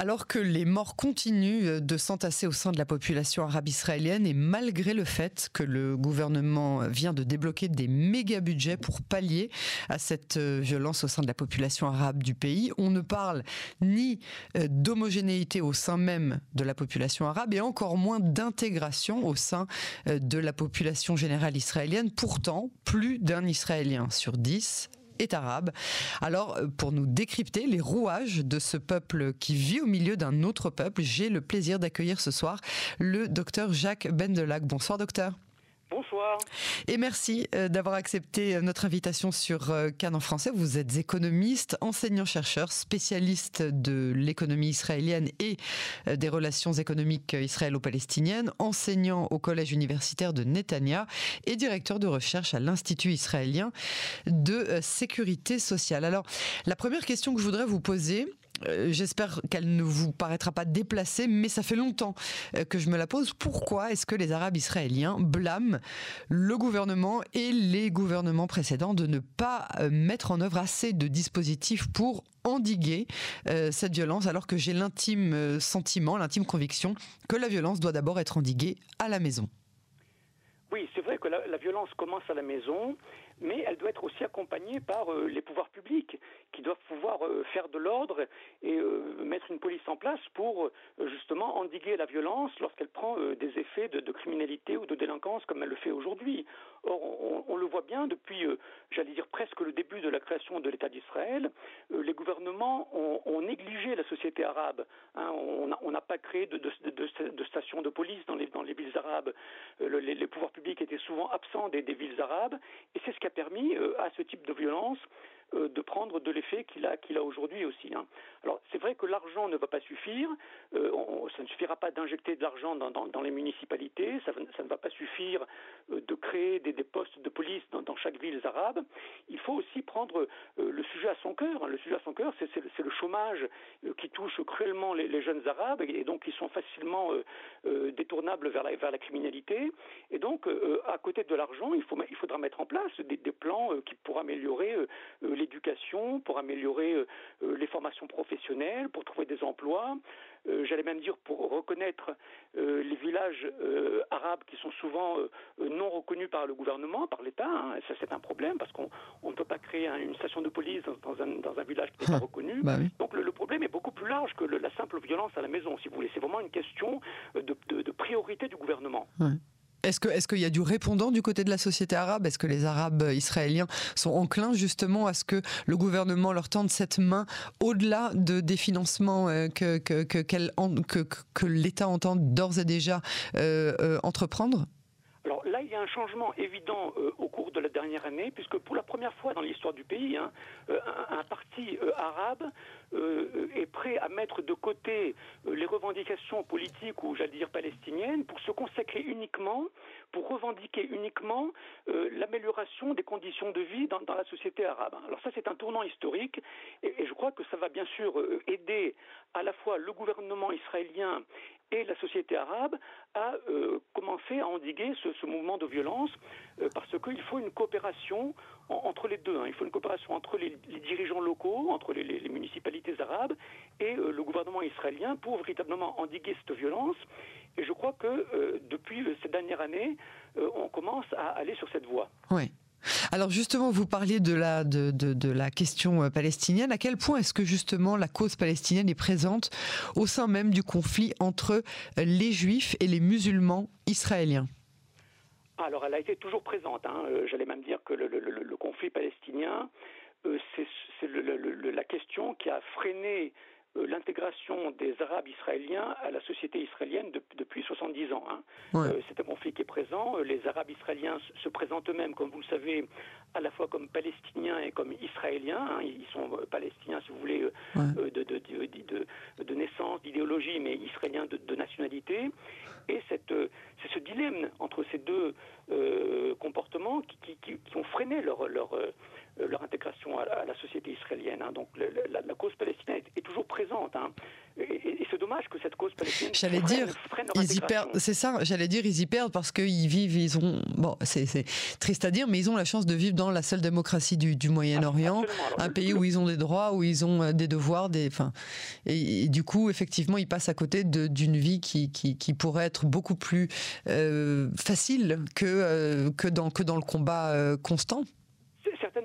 Alors que les morts continuent de s'entasser au sein de la population arabe israélienne et malgré le fait que le gouvernement vient de débloquer des méga budgets pour pallier à cette violence au sein de la population arabe du pays, on ne parle ni d'homogénéité au sein même de la population arabe et encore moins d'intégration au sein de la population générale israélienne. Pourtant, plus d'un Israélien sur dix est arabe. Alors, euh, pour nous décrypter les rouages de ce peuple qui vit au milieu d'un autre peuple, j'ai le plaisir d'accueillir ce soir le docteur Jacques Bendelac. Bonsoir docteur. Bonsoir. Et merci euh, d'avoir accepté euh, notre invitation sur euh, Cannes en français. Vous êtes économiste, enseignant-chercheur, spécialiste de l'économie israélienne et des relations économiques israélo-palestiniennes, enseignant au collège universitaire de Netanya et directeur de recherche à l'Institut israélien de sécurité sociale. Alors, la première question que je voudrais vous poser, j'espère qu'elle ne vous paraîtra pas déplacée, mais ça fait longtemps euh, que je me la pose. Pourquoi est-ce que les Arabes israéliens blâment le gouvernement et les gouvernements précédents de ne pas euh, mettre en œuvre assez de dispositifs pour endiguer cette violence, alors que j'ai l'intime sentiment, l'intime conviction que la violence doit d'abord être endiguée à la maison? Oui, c'est vrai que la, violence commence à la maison, mais elle doit être aussi accompagnée par euh, les pouvoirs publics qui doivent pouvoir euh, faire de l'ordre et euh, mettre une police en place pour justement endiguer la violence lorsqu'elle prend des effets de, criminalité ou de délinquance comme elle le fait aujourd'hui. Or, on, le voit bien depuis, j'allais dire presque le début de la création de l'État d'Israël, les gouvernements ont, négligé la société arabe. Hein. on n'a pas créé de, de, stations de police dans les, villes arabes. les, les pouvoirs publics public était souvent absent des, villes arabes, et c'est ce qui a permis euh, à ce type de violence euh, de prendre de l'effet qu'il a, qu'il a aujourd'hui aussi. Hein. Alors c'est vrai que l'argent ne va pas suffire, euh, ça ne suffira pas d'injecter de l'argent dans, les municipalités, ça, ne va pas suffire euh, de créer des, postes de police dans, chaque ville arabe. Il faut aussi prendre le sujet à son cœur. Hein. Le sujet à son cœur, c'est, le chômage qui touche cruellement les, jeunes arabes et, donc ils sont facilement détournables vers la, vers la criminalité. Et donc à côté de l'argent, il, il faudra mettre en place des, des plans qui pourraient améliorer l'éducation, pour améliorer euh, euh, les formations professionnelles, pour trouver des emplois, euh, j'allais même dire pour reconnaître les villages arabes qui sont souvent non reconnus par le gouvernement, par l'État. Hein, ça, c'est un problème parce qu'on ne peut pas créer une station de police dans, un, village qui n'est pas reconnu. Bah Donc le, problème est beaucoup plus large que la simple violence à la maison, si vous voulez. C'est vraiment une question de, priorité du gouvernement. Est-ce qu'il y a du répondant du côté de la société arabe? Est-ce que les Arabes israéliens sont enclins justement à ce que le gouvernement leur tende cette main au-delà de des financements euh, que l'État entend d'ores et déjà euh, euh, entreprendre? Alors là, il y a un changement évident au cours de la dernière année, puisque pour la première fois dans l'histoire du pays, hein, un, parti arabe euh, est prêt à mettre de côté euh, les revendications politiques ou j'allais dire palestiniennes pour se consacrer uniquement, pour revendiquer uniquement euh, l'amélioration des conditions de vie dans, la société arabe. Alors ça c'est un tournant historique et, je crois que ça va bien sûr aider à la fois le gouvernement israélien et la société arabe à commencer à endiguer ce, mouvement de violence parce qu'il faut une coopération entre les deux. Hein. Il faut une coopération entre les, dirigeants locaux, entre les municipalités arabes et euh, le gouvernement israélien pour véritablement endiguer cette violence. Et je crois que euh, depuis euh, ces dernières années, on commence à aller sur cette voie. Oui. Alors justement, vous parliez de la, de, de, la question palestinienne. À quel point est-ce que justement la cause palestinienne est présente au sein même du conflit entre les juifs et les musulmans israéliens? Alors, elle a été toujours présente. Hein. J'allais même dire que le, le conflit palestinien euh, c'est la question qui a freiné l'intégration des Arabes israéliens à la société israélienne depuis 70 ans. Hein. Euh, c'est un conflit qui est présent. Les Arabes israéliens se présentent eux-mêmes, comme vous le savez, à la fois comme Palestiniens et comme Israéliens. Hein. Ils sont Palestiniens, si vous voulez, de, naissance, d'idéologie, mais Israéliens de, nationalité. Et c'est ce dilemme entre ces deux comportements qui, ont freiné leur, leur euh, leur intégration à la, société israélienne. Hein. Donc la, cause palestinienne est, toujours présente. Hein. Et, c'est dommage que cette cause palestinienne. J'allais dire, ils y perdent. C'est ça. J'allais dire, ils y perdent parce qu'ils vivent. Ils ont. Bon, c'est triste à dire, mais ils ont la chance de vivre dans la seule démocratie du, du Moyen-Orient, un pays où ils ont des droits, où ils ont des devoirs, des. Enfin, et, du coup, effectivement, ils passent à côté d'une vie qui, qui, qui, pourrait être beaucoup plus euh, facile que euh, que dans que dans le combat euh, constant.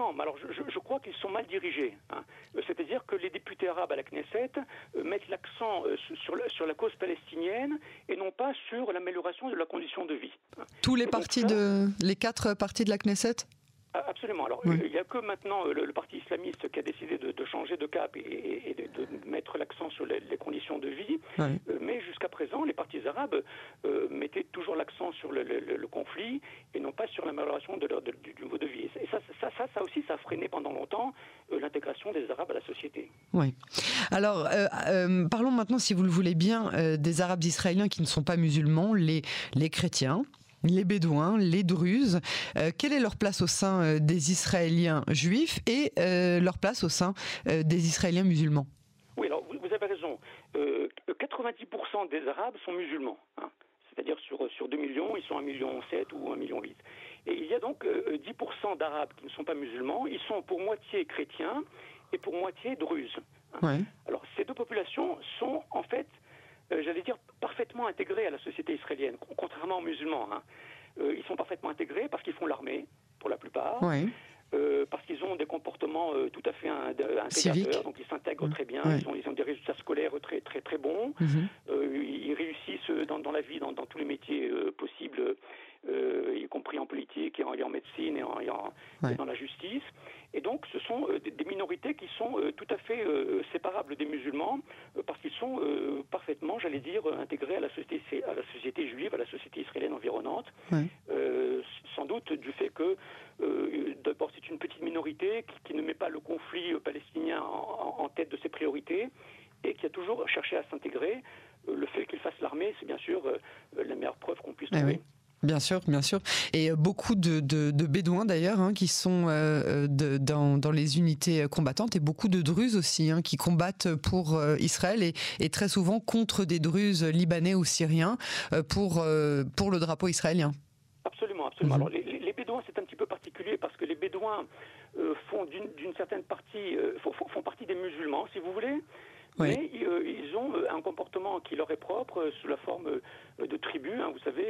Certainement, mais alors je, crois qu'ils sont mal dirigés. Hein. C'est-à-dire que les députés arabes à la Knesset euh, mettent l'accent euh, sur, sur, la cause palestinienne et non pas sur l'amélioration de la condition de vie. Hein. Tous les partis de les quatre partis de la Knesset? Absolument. Alors, il n'y a que maintenant euh, le, parti islamiste qui a décidé de, changer de cap et, de, mettre l'accent sur les, conditions de vie. Euh, mais jusqu'à présent, les partis arabes euh, mettaient toujours l'accent sur le, conflit et non pas sur l'amélioration du niveau de vie. Et ça, ça, ça, ça aussi, ça a freiné pendant longtemps l'intégration des Arabes à la société. Oui. Alors, parlons maintenant, si vous le voulez bien, des Arabes israéliens qui ne sont pas musulmans, les, les chrétiens les Bédouins, les Druzes. Euh, quelle est leur place au sein euh, des Israéliens juifs et euh, leur place au sein des Israéliens musulmans? Oui, alors vous, avez raison. 90% des Arabes sont musulmans. Hein. C'est-à-dire sur, sur 2 millions, ils sont 1,7 million ou 1,8 million. Et il y a donc 10% d'Arabes qui ne sont pas musulmans. Ils sont pour moitié chrétiens et pour moitié druzes. Hein. Alors ces deux populations sont en fait euh, j'allais dire, parfaitement intégrés à la société israélienne, contrairement aux musulmans. Hein. Euh, ils sont parfaitement intégrés parce qu'ils font l'armée, pour la plupart. Euh, parce qu'ils ont des comportements tout à fait intégrateurs, donc ils s'intègrent très bien, ils, ont, ils, ont, des résultats scolaires très très très bons, mhm. ils réussissent dans, dans la vie, dans, dans tous les métiers possibles, y compris en politique et en, médecine et, en, et dans la justice. Et donc, ce sont euh, des minorités qui sont euh, tout à fait euh, séparables des musulmans, qu'ils sont parfaitement, j'allais dire, intégrés à la, société, à la société juive, à la société israélienne environnante, sans doute du fait que, d'abord, c'est une petite minorité qui, ne met pas le conflit palestinien en, tête de ses priorités, et qui a toujours cherché à s'intégrer. le fait qu'il fasse l'armée, c'est bien sûr la meilleure preuve qu'on puisse eh trouver. Bien sûr, bien sûr. Et euh, beaucoup de, Bédouins d'ailleurs hein, qui sont euh, euh, dans, les unités combattantes et beaucoup de Druzes aussi hein, qui combattent pour Israël et, très souvent contre des Druzes libanais ou syriens pour, pour le drapeau israélien. Absolument, absolument. Mhm. Alors les, Bédouins c'est un petit peu particulier parce que les Bédouins font d'une certaine partie font partie des musulmans, si vous voulez. Mais euh, ils ont euh, un comportement qui leur est propre euh, sous la forme de tribus, hein, vous savez,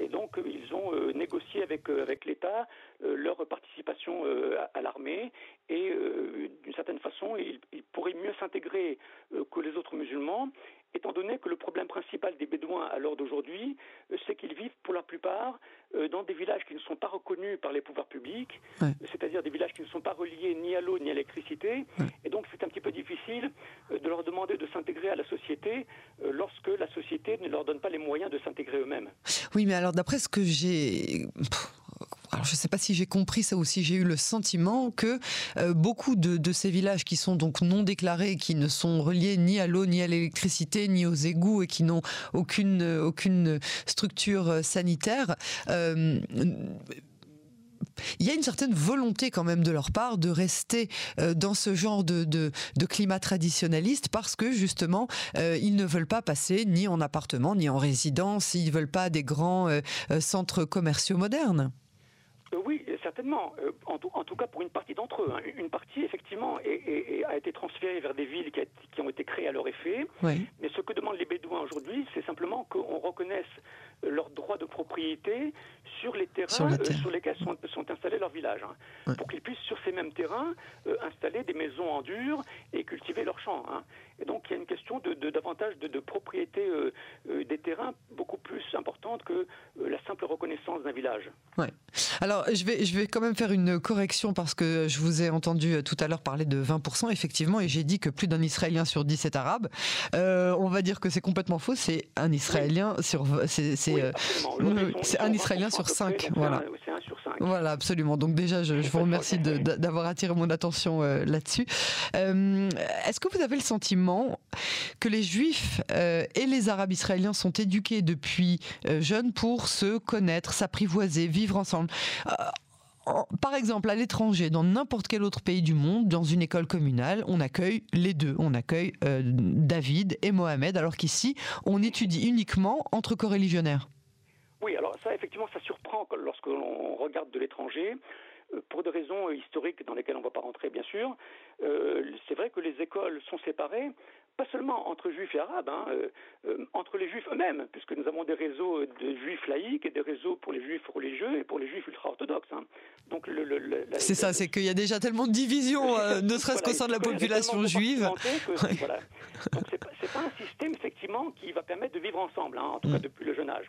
et donc ils ont négocié avec, avec l'État leur participation à, l'armée et d'une certaine façon ils, ils pourraient mieux s'intégrer que les autres musulmans étant donné que le problème principal des Bédouins à l'heure d'aujourd'hui, c'est qu'ils vivent pour la plupart dans des villages qui ne sont pas reconnus par les pouvoirs publics, c'est-à-dire des villages qui ne sont pas reliés ni à l'eau ni à l'électricité, et donc c'est un petit peu difficile euh, de leur demander de s'intégrer à la société lorsque la société ne leur donne pas les moyens de s'intégrer eux-mêmes. Oui, mais alors d'après ce que j'ai alors je ne sais pas si j'ai compris ça ou si j'ai eu le sentiment que euh, beaucoup de, ces villages qui sont donc non déclarés, qui ne sont reliés ni à l'eau, ni à l'électricité, ni aux égouts et qui n'ont aucune, aucune structure euh, sanitaire, euh, il y a une certaine volonté quand même de leur part de rester dans ce genre de, de, climat traditionnaliste parce que justement ils ne veulent pas passer ni en appartement ni en résidence, ils ne veulent pas des grands centres commerciaux modernes. Euh, oui, certainement. Euh, en tout, en, tout, cas, pour une partie d'entre eux. Hein. Une partie, effectivement, a été transférée vers des villes qui, ont été créées à leur effet. Mais ce que demandent les Bédouins aujourd'hui, c'est simplement qu'on reconnaisse leur droit de propriété sur les terrains sur, euh, lesquels sont, installés leurs villages, hein. pour qu'ils puissent sur ces mêmes terrains installer des maisons en dur et cultiver leurs champs. Hein. Et donc il y a une question de, davantage de, propriété des terrains beaucoup plus importante que la simple reconnaissance d'un village. Ouais. Alors je vais, je vais quand même faire une correction parce que je vous ai entendu euh, tout à l'heure parler de 20%, effectivement, et j'ai dit que plus d'un Israélien sur 10 est arabe. Euh, on va dire que c'est complètement faux, c'est un Israélien sur... C'est euh, un Israélien sur 5. Voilà. Voilà, absolument. Donc déjà, je, vous remercie d'avoir attiré mon attention là-dessus. Est-ce que vous avez le sentiment que les Juifs et les Arabes israéliens sont éduqués depuis jeunes pour se connaître, s'apprivoiser, vivre ensemble? Par exemple, à l'étranger, dans n'importe quel autre pays du monde, dans une école communale, on accueille les deux. On accueille euh, David et Mohamed, alors qu'ici, on étudie uniquement entre coreligionnaires. Ça, effectivement, ça surprend lorsque l'on regarde de l'étranger euh, pour des raisons historiques dans lesquelles on ne va pas rentrer, bien sûr. c'est vrai que les écoles sont séparées, pas seulement entre juifs et arabes, hein, euh, euh, entre les juifs eux-mêmes, puisque nous avons des réseaux de juifs laïcs et des réseaux pour les juifs religieux et pour les juifs ultra-orthodoxes. Hein. Donc le, c'est ça, c'est qu'il y a déjà tellement de divisions, euh, ne serait-ce qu'au sein de la population juive. Donc c'est pas, pas, un système effectivement qui va permettre de vivre ensemble, hein, en tout cas mm. depuis le jeune âge.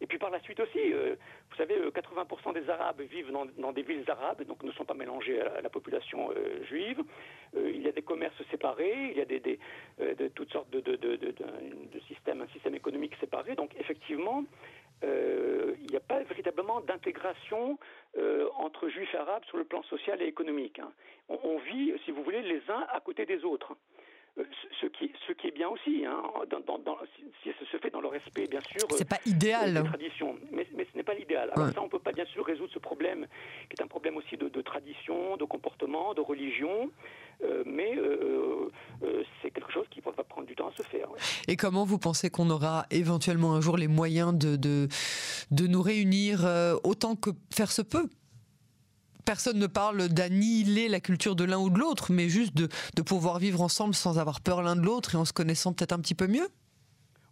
Et puis par la suite aussi, euh, vous savez, 80% euh, des Arabes vivent dans, des villes arabes, donc ne sont pas mélangés à la, population euh, juive. il y a des commerces séparés, il y a de, toutes sortes de, systèmes, un système économique séparé. Donc effectivement, il n'y a pas véritablement d'intégration entre juifs et arabes sur le plan social et économique. Hein. on, vit, si vous voulez, les uns à côté des autres ce qui, est bien aussi, hein, se fait dans le respect, bien sûr. C'est pas idéal. Des traditions, mais, mais ce n'est pas l'idéal. Alors ça, on peut pas bien sûr résoudre ce problème, qui est un problème aussi de, tradition, de comportement, de religion, euh, mais euh, euh, c'est quelque chose qui va prendre du temps à se faire. Et comment vous pensez qu'on aura éventuellement un jour les moyens de, de, de nous réunir autant que faire se peut? Personne ne parle d'annihiler la culture de l'un ou de l'autre, mais juste de, pouvoir vivre ensemble sans avoir peur l'un de l'autre et en se connaissant peut-être un petit peu mieux?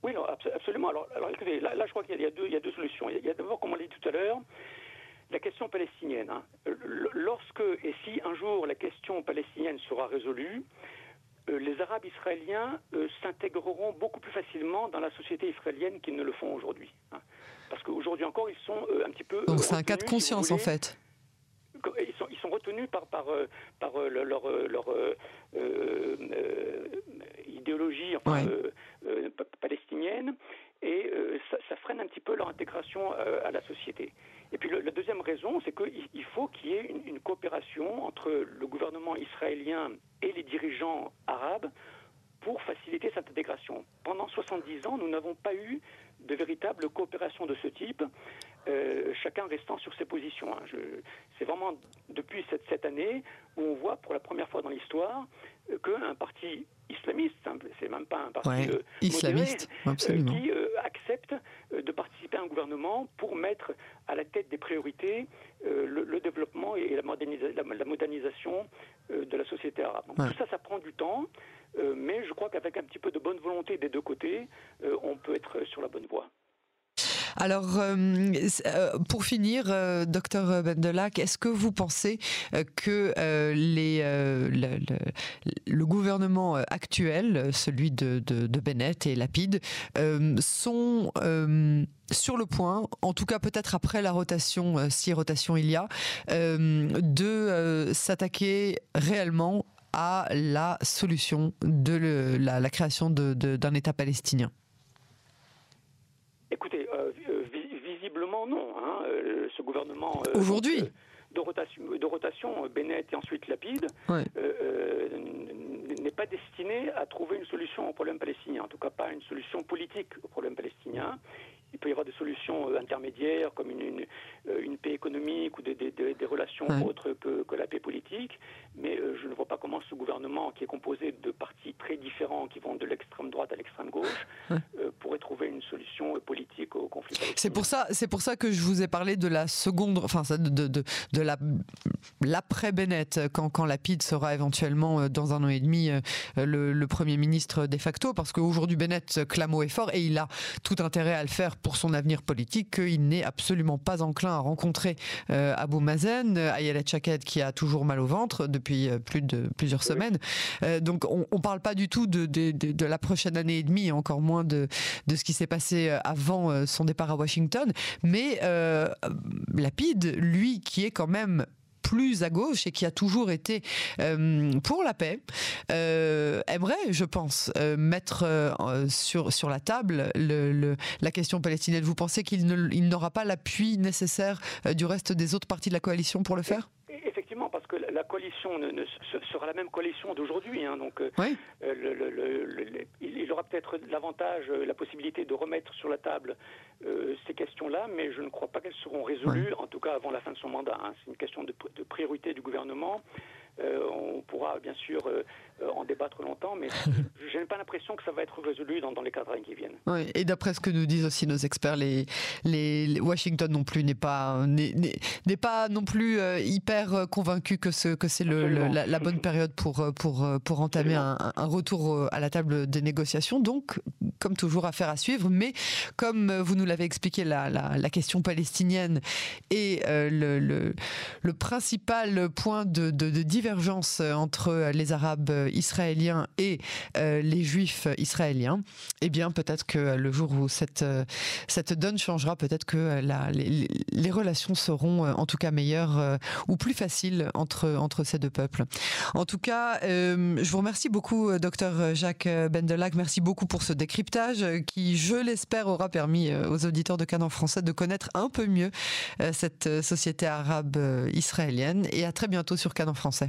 Oui, absolument. Alors, écoutez, là, je crois qu'il y, a deux solutions. Il y a, d'abord, comme on l'a dit tout à l'heure, la question palestinienne. Hein. Lorsque et si un jour la question palestinienne sera résolue, euh, les Arabes israéliens euh, s'intégreront beaucoup plus facilement dans la société israélienne qu'ils ne le font aujourd'hui. Hein. Parce qu'aujourd'hui encore, ils sont euh, un petit peu... Donc c'est un cas de conscience en fait ils sont, ils sont retenus par, par, par leur, leur idéologie et ça, freine un petit peu leur intégration à la société. Et puis la deuxième raison, c'est qu'il faut qu'il y ait une, une, coopération entre le gouvernement israélien et les dirigeants arabes pour faciliter cette intégration. Pendant 70 ans, nous n'avons pas eu de véritable coopération de ce type. Euh, chacun restant sur ses positions. Hein. C'est vraiment depuis cette, cette, année où on voit pour la première fois dans l'histoire euh, qu'un parti islamiste, hein, c'est même pas un parti euh, islamiste, qui accepte de participer à un gouvernement pour mettre à la tête des priorités le, développement et la, la modernisation de la société arabe. tout ça, ça prend du temps, mais je crois qu'avec un petit peu de bonne volonté des deux côtés, on peut être sur la bonne voie. Alors, euh, euh, pour finir, euh, docteur Bendelac, est-ce que vous pensez que les, le, gouvernement actuel, celui de, de, Bennett et Lapide, sont sur le point, en tout cas peut-être après la rotation, si rotation il y a, de s'attaquer réellement à la solution de la, création d'un État palestinien? Écoutez, non. Hein, euh, ce gouvernement. Euh, Aujourd'hui de rotation, de rotation Bennett et ensuite Lapide, euh, n'est pas destiné à trouver une solution au problème palestinien, en tout cas pas une solution politique au problème palestinien il peut y avoir des solutions euh, intermédiaires comme une, euh, une, paix économique ou des, des, des relations autres que, que, la paix politique, mais euh, je ne vois pas comment ce gouvernement, qui est composé de partis très différents, qui vont de l'extrême droite à l'extrême gauche, pourrait trouver une solution politique au conflit. C'est pour ça, c'est pour ça que je vous ai parlé de la seconde, enfin de, de, de, de la l'après Bennett, quand, quand Lapide sera éventuellement dans un an et demi le, le premier ministre de facto, parce qu'aujourd'hui Bennett clame haut et fort et il a tout intérêt à le faire pour son avenir politique qu'il n'est absolument pas enclin à rencontrer euh, Abou Mazen, Ayelet Chaked qui a toujours mal au ventre depuis euh, plus de plusieurs semaines. Euh, donc on ne parle pas du tout de, de, de, la prochaine année et demie, encore moins de, de ce qui s'est passé avant son départ à Washington. Mais Lapide, lui, qui est quand même plus à gauche et qui a toujours été euh, pour la paix, euh, aimerait, je pense, euh, mettre sur, sur la table le, la question palestinienne. Vous pensez qu'il n'aura pas l'appui nécessaire du reste des autres partis de la coalition pour le faire Effectivement, parce que la, coalition coalition ne, sera la même coalition d'aujourd'hui. Hein, donc, il, aura peut-être l'avantage, la possibilité de remettre sur la table ces questions-là, mais je ne crois pas qu'elles seront résolues, en tout cas avant la fin de son mandat. Hein. C'est une question de, de priorité du gouvernement. on pourra bien sûr euh, en débattre longtemps, mais je n'ai pas l'impression que ça va être résolu dans, les quatre années qui viennent. Oui, et d'après ce que nous disent aussi nos experts, les, les, Washington non plus n'est pas n'est pas non plus euh, hyper euh, convaincu que ce que c'est la, la, bonne période pour pour pour entamer un, un, retour à la table des négociations. Donc, comme toujours, affaire à suivre. Mais comme vous nous l'avez expliqué, la, la, la, question palestinienne est le, le, le, principal point de, de, de divergence entre les Arabes israéliens et euh, les juifs israéliens, eh bien peut-être que le jour où cette, euh, cette donne changera, peut-être que les, relations seront euh, en tout cas meilleures ou plus faciles entre, entre ces deux peuples. En tout cas, je vous remercie beaucoup, docteur Jacques Bendelac. Merci beaucoup pour ce décryptage qui, je l'espère, aura permis aux auditeurs de Canon français de connaître un peu mieux cette société arabe israélienne. Et à très bientôt sur Canon français.